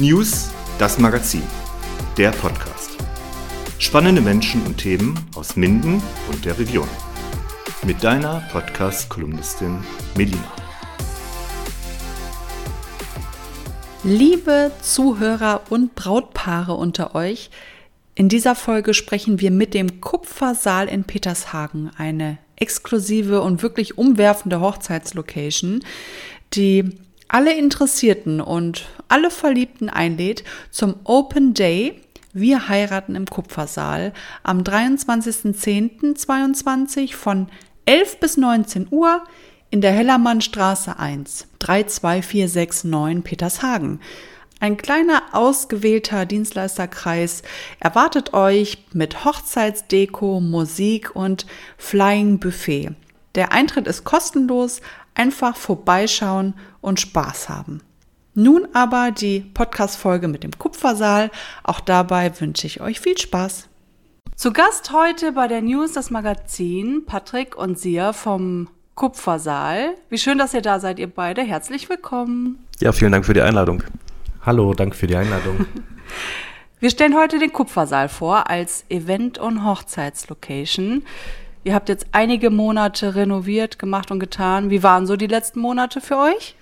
News, das Magazin, der Podcast. Spannende Menschen und Themen aus Minden und der Region. Mit deiner Podcast-Kolumnistin Melina. Liebe Zuhörer und Brautpaare unter euch, in dieser Folge sprechen wir mit dem Kupfersaal in Petershagen, eine exklusive und wirklich umwerfende Hochzeitslocation, die alle Interessierten und alle Verliebten einlädt zum Open Day Wir heiraten im Kupfersaal am 23.10.22 von 11 bis 19 Uhr in der Hellermannstraße 1, 32469 Petershagen. Ein kleiner ausgewählter Dienstleisterkreis erwartet euch mit Hochzeitsdeko, Musik und Flying Buffet. Der Eintritt ist kostenlos, einfach vorbeischauen und Spaß haben. Nun aber die Podcast-Folge mit dem Kupfersaal. Auch dabei wünsche ich euch viel Spaß. Zu Gast heute bei der News das Magazin Patrick und Sia vom Kupfersaal. Wie schön, dass ihr da seid, ihr beide. Herzlich willkommen. Ja, vielen Dank für die Einladung. Hallo, danke für die Einladung. Wir stellen heute den Kupfersaal vor als Event- und Hochzeitslocation. Ihr habt jetzt einige Monate renoviert, gemacht und getan. Wie waren so die letzten Monate für euch?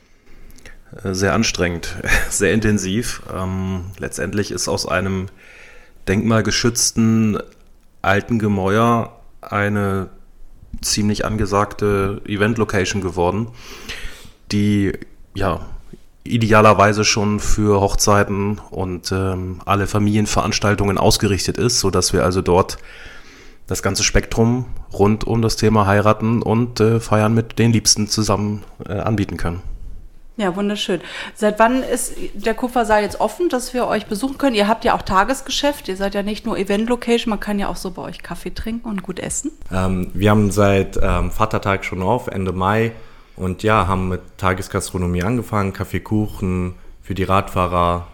Äh, sehr anstrengend, sehr intensiv. Ähm, letztendlich ist aus einem denkmalgeschützten alten Gemäuer eine ziemlich angesagte Event-Location geworden, die ja idealerweise schon für Hochzeiten und ähm, alle Familienveranstaltungen ausgerichtet ist, sodass wir also dort das ganze Spektrum rund um das Thema heiraten und äh, feiern mit den Liebsten zusammen äh, anbieten können. Ja, wunderschön. Seit wann ist der Kupfersaal jetzt offen, dass wir euch besuchen können? Ihr habt ja auch Tagesgeschäft, ihr seid ja nicht nur Event-Location, man kann ja auch so bei euch Kaffee trinken und gut essen. Ähm, wir haben seit ähm, Vatertag schon auf, Ende Mai. Und ja, haben mit Tagesgastronomie angefangen, Kaffee, Kuchen für die Radfahrer.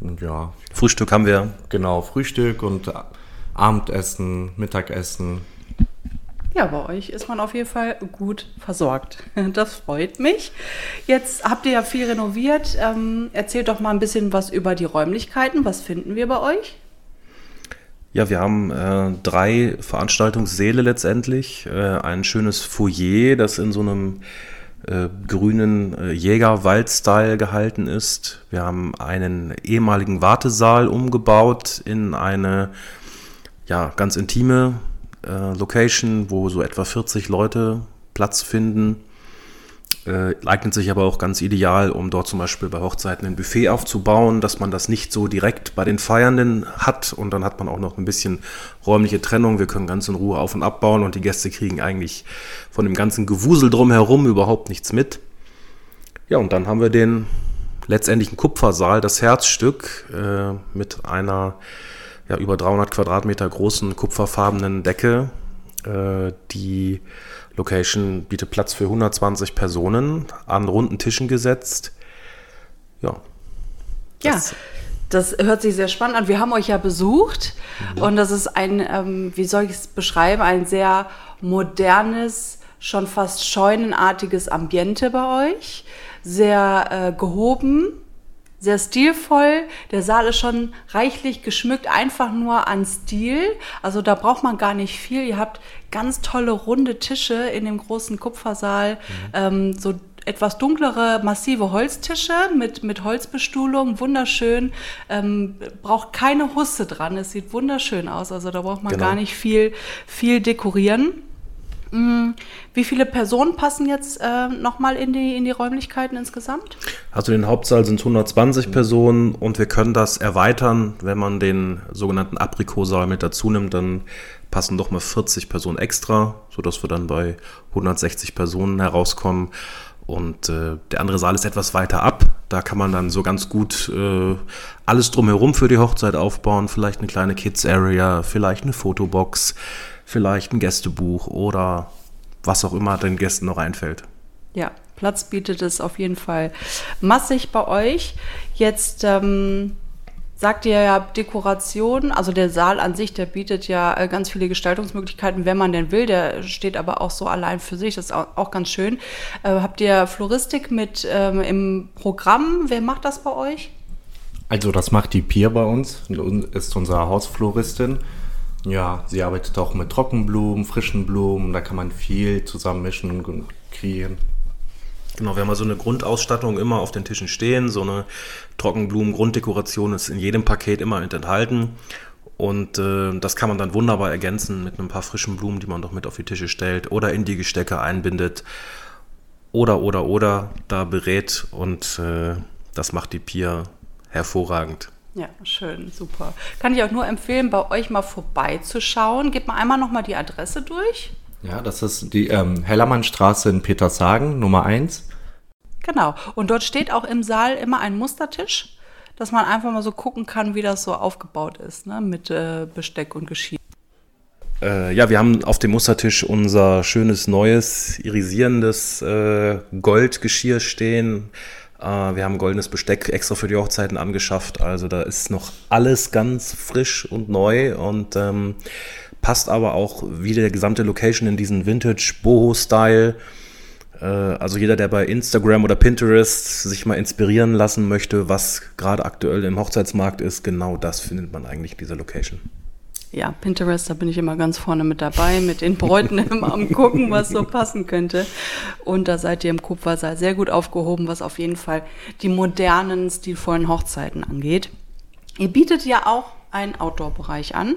Und ja. Frühstück haben wir. Genau, Frühstück und Abendessen, Mittagessen. Ja, bei euch ist man auf jeden Fall gut versorgt. Das freut mich. Jetzt habt ihr ja viel renoviert. Ähm, erzählt doch mal ein bisschen was über die Räumlichkeiten. Was finden wir bei euch? Ja, wir haben äh, drei Veranstaltungssäle letztendlich. Äh, ein schönes Foyer, das in so einem äh, grünen äh, Jägerwald-Style gehalten ist. Wir haben einen ehemaligen Wartesaal umgebaut in eine ja, ganz intime äh, Location, wo so etwa 40 Leute Platz finden. Äh, eignet sich aber auch ganz ideal, um dort zum Beispiel bei Hochzeiten ein Buffet aufzubauen, dass man das nicht so direkt bei den Feiernden hat und dann hat man auch noch ein bisschen räumliche Trennung. Wir können ganz in Ruhe auf und abbauen und die Gäste kriegen eigentlich von dem ganzen Gewusel drumherum überhaupt nichts mit. Ja, und dann haben wir den letztendlichen Kupfersaal, das Herzstück äh, mit einer ja, über 300 Quadratmeter großen kupferfarbenen Decke. Äh, die Location bietet Platz für 120 Personen an runden Tischen gesetzt. Ja. Ja. Das hört sich sehr spannend an. Wir haben euch ja besucht mhm. und das ist ein, ähm, wie soll ich es beschreiben, ein sehr modernes, schon fast scheunenartiges Ambiente bei euch. Sehr äh, gehoben, sehr stilvoll. Der Saal ist schon reichlich geschmückt, einfach nur an Stil. Also da braucht man gar nicht viel. Ihr habt ganz tolle runde Tische in dem großen Kupfersaal. Mhm. Ähm, so etwas dunklere, massive Holztische mit, mit Holzbestuhlung, wunderschön. Ähm, braucht keine Husse dran. Es sieht wunderschön aus. Also da braucht man genau. gar nicht viel, viel dekorieren. Mm, wie viele Personen passen jetzt äh, nochmal in die, in die Räumlichkeiten insgesamt? Also in den Hauptsaal sind es 120 Personen und wir können das erweitern, wenn man den sogenannten Aprikosaal mit dazu nimmt, dann passen noch mal 40 Personen extra, sodass wir dann bei 160 Personen herauskommen. Und äh, der andere Saal ist etwas weiter ab. Da kann man dann so ganz gut äh, alles drumherum für die Hochzeit aufbauen. Vielleicht eine kleine Kids Area, vielleicht eine Fotobox, vielleicht ein Gästebuch oder was auch immer den Gästen noch einfällt. Ja, Platz bietet es auf jeden Fall massig bei euch. Jetzt ähm, sagt ihr ja Dekoration, also der Saal an sich, der bietet ja äh, ganz viele Gestaltungsmöglichkeiten, wenn man denn will. Der steht aber auch so allein für sich, das ist auch, ganz schön. Äh, habt ihr Floristik mit ähm, im Programm? Wer macht das bei euch? Also das macht die Pia bei uns, ist unsere Hausfloristin. Ja, sie arbeitet auch mit Trockenblumen, frischen Blumen, da kann man viel zusammenmischen und kreieren. Genau, wir haben also eine Grundausstattung immer auf den Tischen stehen. So eine Trockenblumen-Grunddekoration ist in jedem Paket immer enthalten. Und äh, das kann man dann wunderbar ergänzen mit ein paar frischen Blumen, die man doch mit auf die Tische stellt oder in die Gestecke einbindet. Oder, oder, oder da berät und äh, das macht die Pia hervorragend. Ja, schön, super. Kann ich auch nur empfehlen, bei euch mal vorbeizuschauen. Gebt mal einmal nochmal die Adresse durch. Ja, das ist die ähm, Hellermannstraße in Petershagen, Nummer 1. Genau. Und dort steht auch im Saal immer ein Mustertisch, dass man einfach mal so gucken kann, wie das so aufgebaut ist, ne? mit äh, Besteck und Geschirr. Äh, ja, wir haben auf dem Mustertisch unser schönes, neues, irisierendes äh, Goldgeschirr stehen. Äh, wir haben goldenes Besteck extra für die Hochzeiten angeschafft. Also da ist noch alles ganz frisch und neu und ähm, passt aber auch wie der gesamte Location in diesen Vintage-Boho-Style. Äh, also jeder, der bei Instagram oder Pinterest sich mal inspirieren lassen möchte, was gerade aktuell im Hochzeitsmarkt ist, genau das findet man eigentlich in dieser Location. Ja, Pinterest, da bin ich immer ganz vorne mit dabei, mit den Bräuten immer am gucken, was so passen könnte. Und da seid ihr im Kupfersaal sehr gut aufgehoben, was auf jeden Fall die modernen, stilvollen Hochzeiten angeht. Ihr bietet ja auch einen Outdoor-Bereich an.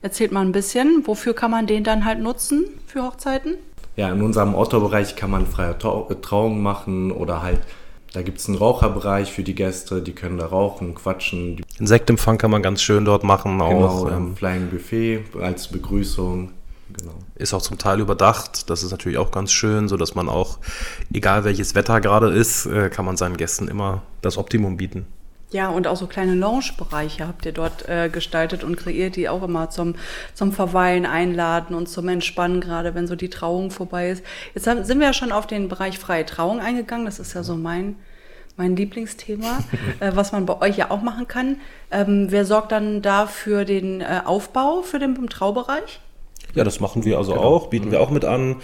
Erzählt mal ein bisschen, wofür kann man den dann halt nutzen für Hochzeiten? Ja, in unserem Outdoor-Bereich kann man freie Trauungen machen oder halt, da gibt es einen Raucherbereich für die Gäste, die können da rauchen, quatschen. Insektempfang kann man ganz schön dort machen. Genau, auch, ähm, Flying Buffet als Begrüßung. Genau. Ist auch zum Teil überdacht. Das ist natürlich auch ganz schön, so dass man auch, egal welches Wetter gerade ist, äh, kann man seinen Gästen immer das Optimum bieten. Ja, und auch so kleine Lounge-Bereiche habt ihr dort äh, gestaltet und kreiert, die auch immer zum, zum Verweilen einladen und zum Entspannen, gerade wenn so die Trauung vorbei ist. Jetzt haben, sind wir ja schon auf den Bereich freie Trauung eingegangen. Das ist ja so mein, mein Lieblingsthema, äh, was man bei euch ja auch machen kann. Ähm, wer sorgt dann da für den äh, Aufbau für den Traubereich? Ja, das machen wir also genau. auch, bieten wir auch mit an.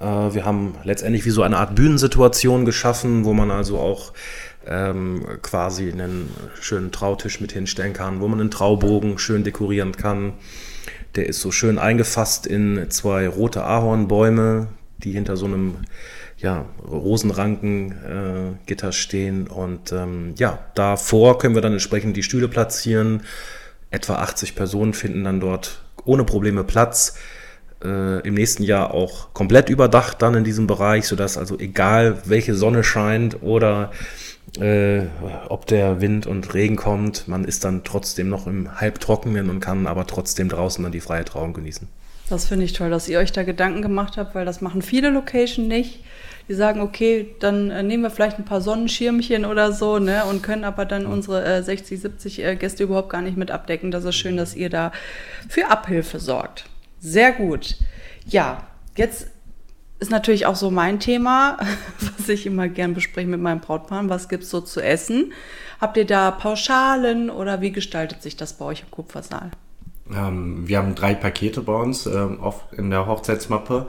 Äh, wir haben letztendlich wie so eine Art Bühnensituation geschaffen, wo man also auch ähm, quasi einen schönen Trautisch mit hinstellen kann, wo man einen Traubogen schön dekorieren kann. Der ist so schön eingefasst in zwei rote Ahornbäume, die hinter so einem ja, Rosenrankengitter äh, stehen. Und ähm, ja, davor können wir dann entsprechend die Stühle platzieren. Etwa 80 Personen finden dann dort ohne Probleme Platz. Äh, Im nächsten Jahr auch komplett überdacht dann in diesem Bereich, sodass also egal welche Sonne scheint oder äh, ob der Wind und Regen kommt, man ist dann trotzdem noch im Halbtrockenen und kann aber trotzdem draußen dann die freie Trauung genießen. Das finde ich toll, dass ihr euch da Gedanken gemacht habt, weil das machen viele Location nicht. Die sagen, okay, dann äh, nehmen wir vielleicht ein paar Sonnenschirmchen oder so, ne, und können aber dann unsere äh, 60, 70 äh, Gäste überhaupt gar nicht mit abdecken. Das ist schön, dass ihr da für Abhilfe sorgt. Sehr gut. Ja, jetzt ist natürlich auch so mein Thema, was ich immer gern bespreche mit meinem Brautpaar. Was gibt es so zu essen? Habt ihr da Pauschalen oder wie gestaltet sich das bei euch im Kupfersaal? Ähm, wir haben drei Pakete bei uns ähm, in der Hochzeitsmappe.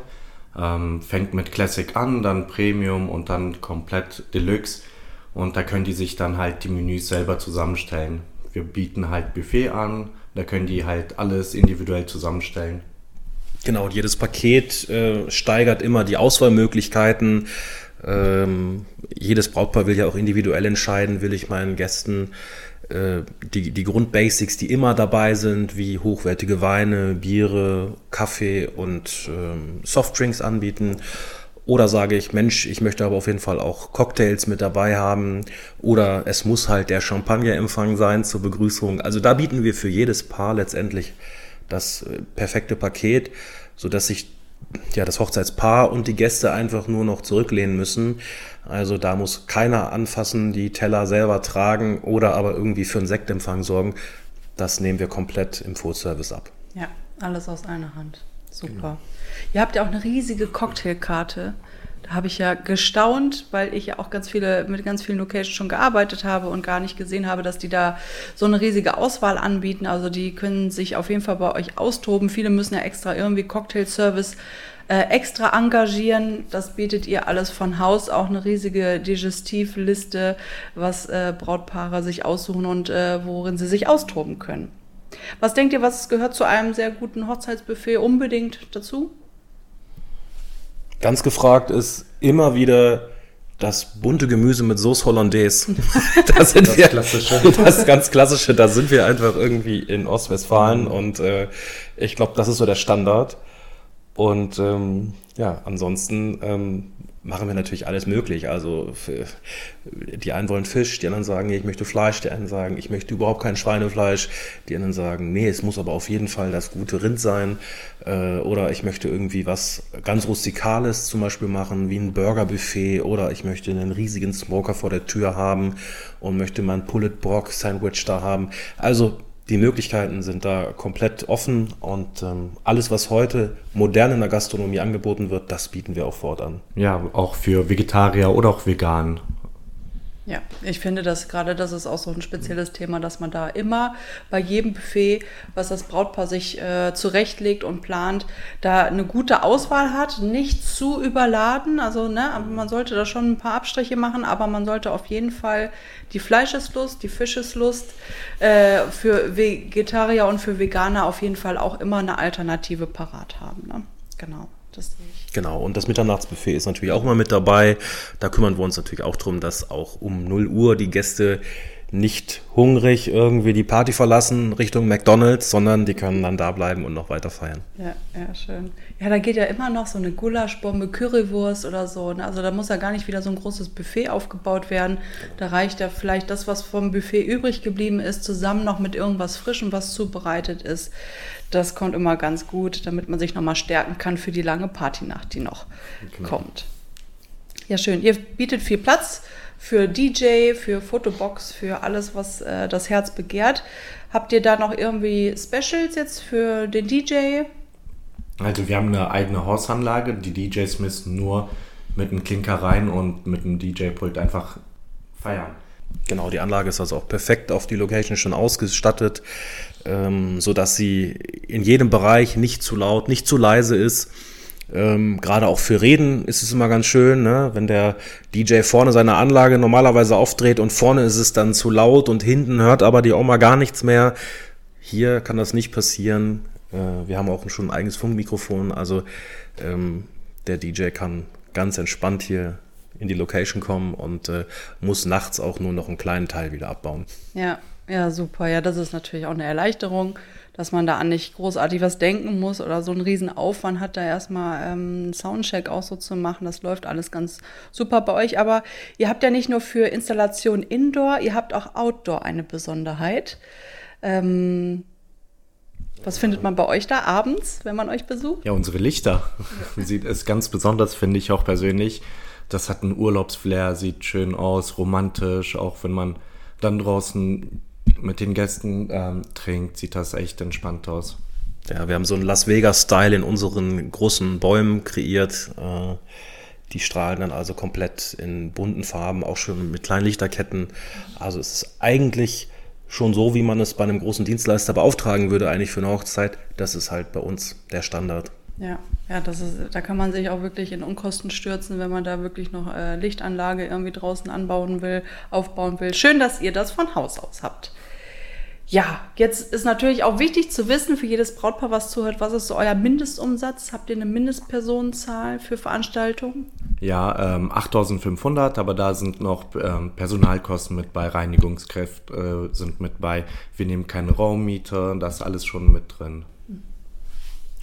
Ähm, fängt mit Classic an, dann Premium und dann komplett Deluxe. Und da können die sich dann halt die Menüs selber zusammenstellen. Wir bieten halt Buffet an, da können die halt alles individuell zusammenstellen. Genau, jedes Paket äh, steigert immer die Auswahlmöglichkeiten. Ähm, jedes Brautpaar will ja auch individuell entscheiden, will ich meinen Gästen äh, die, die Grundbasics, die immer dabei sind, wie hochwertige Weine, Biere, Kaffee und ähm, Softdrinks anbieten. Oder sage ich, Mensch, ich möchte aber auf jeden Fall auch Cocktails mit dabei haben. Oder es muss halt der Champagnerempfang sein zur Begrüßung. Also da bieten wir für jedes Paar letztendlich das äh, perfekte Paket, sodass sich ja, das Hochzeitspaar und die Gäste einfach nur noch zurücklehnen müssen. Also da muss keiner anfassen, die Teller selber tragen oder aber irgendwie für einen Sektempfang sorgen. Das nehmen wir komplett im Full-Service ab. Ja, alles aus einer Hand. Super. Genau. Ihr habt ja auch eine riesige Cocktailkarte. Da habe ich ja gestaunt, weil ich ja auch ganz viele, mit ganz vielen Locations schon gearbeitet habe und gar nicht gesehen habe, dass die da so eine riesige Auswahl anbieten. Also die können sich auf jeden Fall bei euch austoben. Viele müssen ja extra irgendwie Cocktail-Service äh, extra engagieren. Das bietet ihr alles von Haus, auch eine riesige Digestivliste, was äh, Brautpaare sich aussuchen und äh, worin sie sich austoben können. Was denkt ihr, was gehört zu einem sehr guten Hochzeitsbuffet unbedingt dazu? Ganz gefragt ist immer wieder das bunte Gemüse mit Sauce Hollandaise. da sind das wir, klassische. Das ganz klassische, da sind wir einfach irgendwie in Ostwestfalen und äh, ich glaube, das ist so der Standard. Und ähm, ja, ansonsten ähm, machen wir natürlich alles möglich. Also für, die einen wollen Fisch, die anderen sagen, nee, ich möchte Fleisch, die anderen sagen, ich möchte überhaupt kein Schweinefleisch, die anderen sagen, nee, es muss aber auf jeden Fall das gute Rind sein. Äh, oder ich möchte irgendwie was ganz Rustikales zum Beispiel machen, wie ein Burgerbuffet, oder ich möchte einen riesigen Smoker vor der Tür haben und möchte mein Pullet Brock Sandwich da haben. Also die Möglichkeiten sind da komplett offen und ähm, alles, was heute modern in der Gastronomie angeboten wird, das bieten wir auch fortan. Ja, auch für Vegetarier oder auch vegan. Ja, ich finde das gerade, das ist auch so ein spezielles Thema, dass man da immer bei jedem Buffet, was das Brautpaar sich äh, zurechtlegt und plant, da eine gute Auswahl hat, nicht zu überladen. Also, ne, man sollte da schon ein paar Abstriche machen, aber man sollte auf jeden Fall die Fleischeslust, die Fischeslust äh, für Vegetarier und für Veganer auf jeden Fall auch immer eine Alternative parat haben. Ne? Genau. Das sehe ich. Genau, und das Mitternachtsbuffet ist natürlich auch immer mit dabei. Da kümmern wir uns natürlich auch darum, dass auch um 0 Uhr die Gäste nicht hungrig irgendwie die Party verlassen Richtung McDonalds, sondern die können dann da bleiben und noch weiter feiern. Ja, ja, schön. Ja, da geht ja immer noch so eine Gulaschbombe, Currywurst oder so. Ne? Also da muss ja gar nicht wieder so ein großes Buffet aufgebaut werden. Da reicht ja vielleicht das, was vom Buffet übrig geblieben ist, zusammen noch mit irgendwas Frischem, was zubereitet ist. Das kommt immer ganz gut, damit man sich nochmal stärken kann für die lange Partynacht, die noch genau. kommt. Ja, schön. Ihr bietet viel Platz für DJ, für Fotobox, für alles, was äh, das Herz begehrt. Habt ihr da noch irgendwie Specials jetzt für den DJ? Also wir haben eine eigene Hausanlage. Die DJs müssen nur mit einem Klinker rein und mit einem DJ-Pult einfach feiern. Genau, die Anlage ist also auch perfekt auf die Location schon ausgestattet, ähm, sodass sie in jedem Bereich nicht zu laut, nicht zu leise ist ähm, Gerade auch für Reden ist es immer ganz schön, ne? wenn der DJ vorne seine Anlage normalerweise aufdreht und vorne ist es dann zu laut und hinten hört aber die Oma gar nichts mehr. Hier kann das nicht passieren. Äh, wir haben auch schon ein eigenes Funkmikrofon, also ähm, der DJ kann ganz entspannt hier in die Location kommen und äh, muss nachts auch nur noch einen kleinen Teil wieder abbauen. Ja, ja, super. Ja, das ist natürlich auch eine Erleichterung dass man da an nicht großartig was denken muss oder so einen riesen Aufwand hat, da erstmal ähm, einen Soundcheck auch so zu machen. Das läuft alles ganz super bei euch. Aber ihr habt ja nicht nur für Installation Indoor, ihr habt auch Outdoor eine Besonderheit. Ähm, was findet man bei euch da abends, wenn man euch besucht? Ja, unsere Lichter. Sieht es ganz besonders, finde ich auch persönlich. Das hat einen Urlaubsflair, sieht schön aus, romantisch, auch wenn man dann draußen mit den Gästen ähm, trinkt, sieht das echt entspannt aus. Ja, wir haben so einen Las Vegas-Style in unseren großen Bäumen kreiert. Äh, die strahlen dann also komplett in bunten Farben, auch schon mit kleinen Lichterketten. Also es ist eigentlich schon so, wie man es bei einem großen Dienstleister beauftragen würde, eigentlich für eine Hochzeit. Das ist halt bei uns der Standard. Ja, ja, das ist, da kann man sich auch wirklich in Unkosten stürzen, wenn man da wirklich noch äh, Lichtanlage irgendwie draußen anbauen will, aufbauen will. Schön, dass ihr das von Haus aus habt. Ja, jetzt ist natürlich auch wichtig zu wissen für jedes Brautpaar, was zuhört, was ist so euer Mindestumsatz? Habt ihr eine Mindestpersonenzahl für Veranstaltungen? Ja, ähm, 8500, aber da sind noch ähm, Personalkosten mit bei, Reinigungskräfte äh, sind mit bei. Wir nehmen keine Raummiete, das ist alles schon mit drin.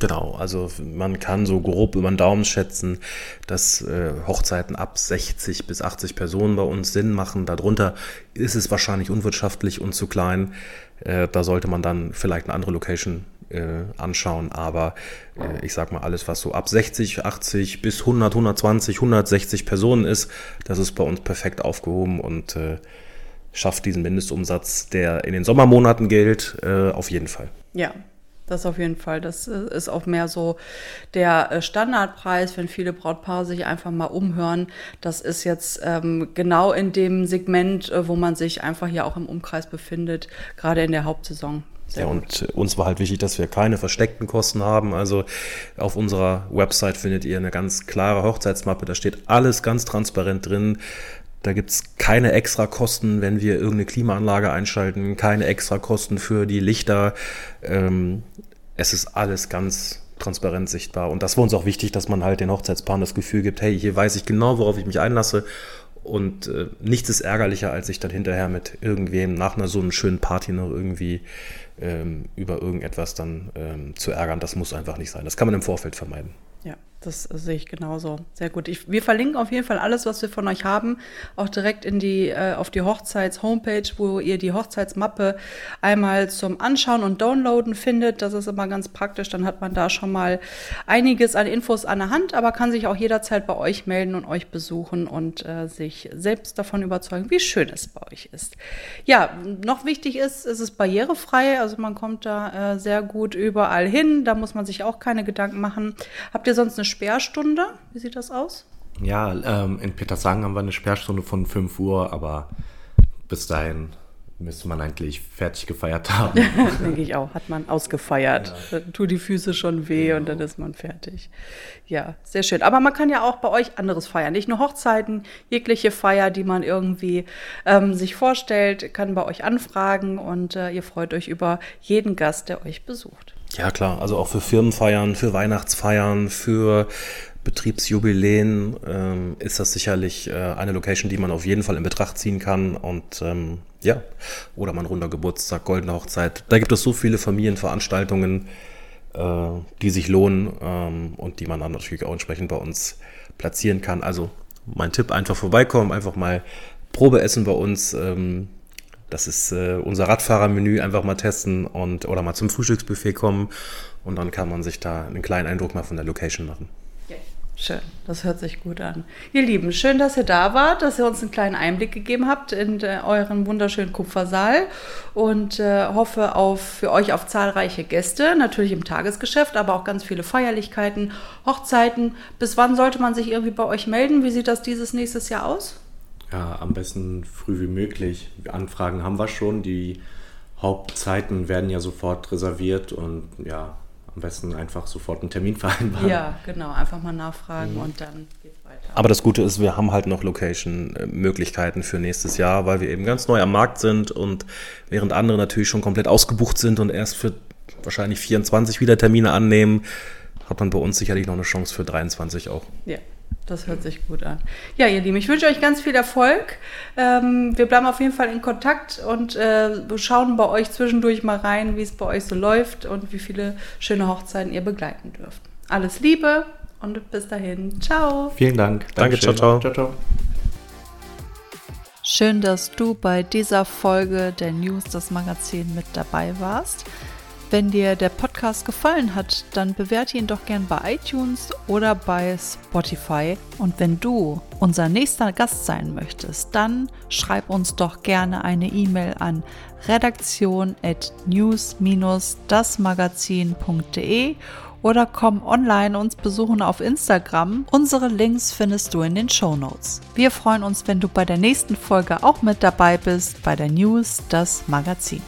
Genau, also man kann so grob über den Daumen schätzen, dass äh, Hochzeiten ab 60 bis 80 Personen bei uns Sinn machen. Darunter ist es wahrscheinlich unwirtschaftlich und zu klein. Äh, da sollte man dann vielleicht eine andere Location äh, anschauen. Aber äh, ich sag mal, alles, was so ab 60, 80 bis 100, 120, 160 Personen ist, das ist bei uns perfekt aufgehoben und äh, schafft diesen Mindestumsatz, der in den Sommermonaten gilt, äh, auf jeden Fall. Ja, das auf jeden Fall. Das äh, ist auch mehr so der äh, Standardpreis, wenn viele Brautpaare sich einfach mal umhören. Das ist jetzt ähm, genau in dem Segment, äh, wo man sich einfach hier auch im Umkreis befindet, gerade in der Hauptsaison. Sehr ja, und uns war halt wichtig, dass wir keine versteckten Kosten haben. Also auf unserer Website findet ihr eine ganz klare Hochzeitsmappe. Da steht alles ganz transparent drin. Da gibt es keine extra Kosten, wenn wir irgendeine Klimaanlage einschalten, keine extra Kosten für die Lichter. Ähm, es ist alles ganz transparent sichtbar. Und das war uns auch wichtig, dass man halt den Hochzeitspaaren das Gefühl gibt, hey, hier weiß ich genau, worauf ich mich einlasse. Und äh, nichts ist ärgerlicher, als sich dann hinterher mit irgendwem nach einer so einer schönen Party noch irgendwie ähm, über irgendetwas dann ähm, zu ärgern. Das muss einfach nicht sein. Das kann man im Vorfeld vermeiden. Das sehe ich genauso. Sehr gut. Ich, wir verlinken auf jeden Fall alles, was wir von euch haben, auch direkt in die, äh, auf die Hochzeits-Homepage, wo ihr die Hochzeitsmappe einmal zum Anschauen und Downloaden findet. Das ist immer ganz praktisch. Dann hat man da schon mal einiges an Infos an der Hand, aber kann sich auch jederzeit bei euch melden und euch besuchen und äh, sich selbst davon überzeugen, wie schön es bei euch ist. Ja, noch wichtig ist, es ist barrierefrei. Also man kommt da äh, sehr gut überall hin. Da muss man sich auch keine Gedanken machen. Habt ihr sonst eine Sperrstunde? Wie sieht das aus? Ja, ähm, in Petershagen haben wir eine Sperrstunde von 5 Uhr, aber bis dahin müsste man eigentlich fertig gefeiert haben. Denke ich auch, hat man ausgefeiert. Ja. Dann tut die Füße schon weh genau. und dann ist man fertig. Ja, sehr schön. Aber man kann ja auch bei euch anderes feiern. Nicht nur Hochzeiten, jegliche Feier, die man irgendwie ähm, sich vorstellt, kann bei euch anfragen und äh, ihr freut euch über jeden Gast, der euch besucht. Ja, klar. Also auch für Firmenfeiern, für Weihnachtsfeiern, für Betriebsjubiläen ähm, ist das sicherlich äh, eine Location, die man auf jeden Fall in Betracht ziehen kann. Und ähm, ja, oder mein runder Geburtstag, goldene Hochzeit. Da gibt es so viele Familienveranstaltungen, äh, die sich lohnen ähm, und die man dann natürlich auch entsprechend bei uns platzieren kann. Also mein Tipp, einfach vorbeikommen, einfach mal Probe essen bei uns. Ähm, das ist äh, unser Radfahrermenü, einfach mal testen und oder mal zum Frühstücksbuffet kommen und dann kann man sich da einen kleinen Eindruck mal von der Location machen. Schön, das hört sich gut an. Ihr Lieben, schön, dass ihr da wart, dass ihr uns einen kleinen Einblick gegeben habt in äh, euren wunderschönen Kupfersaal und äh, hoffe auf, für euch auf zahlreiche Gäste, natürlich im Tagesgeschäft, aber auch ganz viele Feierlichkeiten, Hochzeiten. Bis wann sollte man sich irgendwie bei euch melden? Wie sieht das dieses nächstes Jahr aus? Ja, am besten früh wie möglich. Anfragen haben wir schon. Die Hauptzeiten werden ja sofort reserviert und ja, am besten einfach sofort einen Termin vereinbaren. Ja, genau, einfach mal nachfragen mhm. und dann geht's weiter. Aber das Gute ist, wir haben halt noch Location-Möglichkeiten für nächstes Jahr, weil wir eben ganz neu am Markt sind und während andere natürlich schon komplett ausgebucht sind und erst für wahrscheinlich 24 wieder Termine annehmen, hat man bei uns sicherlich noch eine Chance für 23 auch. Ja, das hört sich gut an. Ja, ihr Lieben, ich wünsche euch ganz viel Erfolg. Ähm, wir bleiben auf jeden Fall in Kontakt und äh, schauen bei euch zwischendurch mal rein, wie es bei euch so läuft und wie viele schöne Hochzeiten ihr begleiten dürft. Alles Liebe und bis dahin. Ciao. Vielen Dank. Danke, ciao, ciao. ciao, ciao. Schön, dass du bei dieser Folge der News, das Magazin, mit dabei warst. Wenn dir der Podcast gefallen hat, dann bewerte ihn doch gern bei iTunes oder bei Spotify. Und wenn du unser nächster Gast sein möchtest, dann schreib uns doch gerne eine E-Mail an redaktion@news-dasmagazin.de oder komm online uns besuchen auf Instagram. Unsere Links findest du in den Show Notes. Wir freuen uns, wenn du bei der nächsten Folge auch mit dabei bist bei der News das Magazin.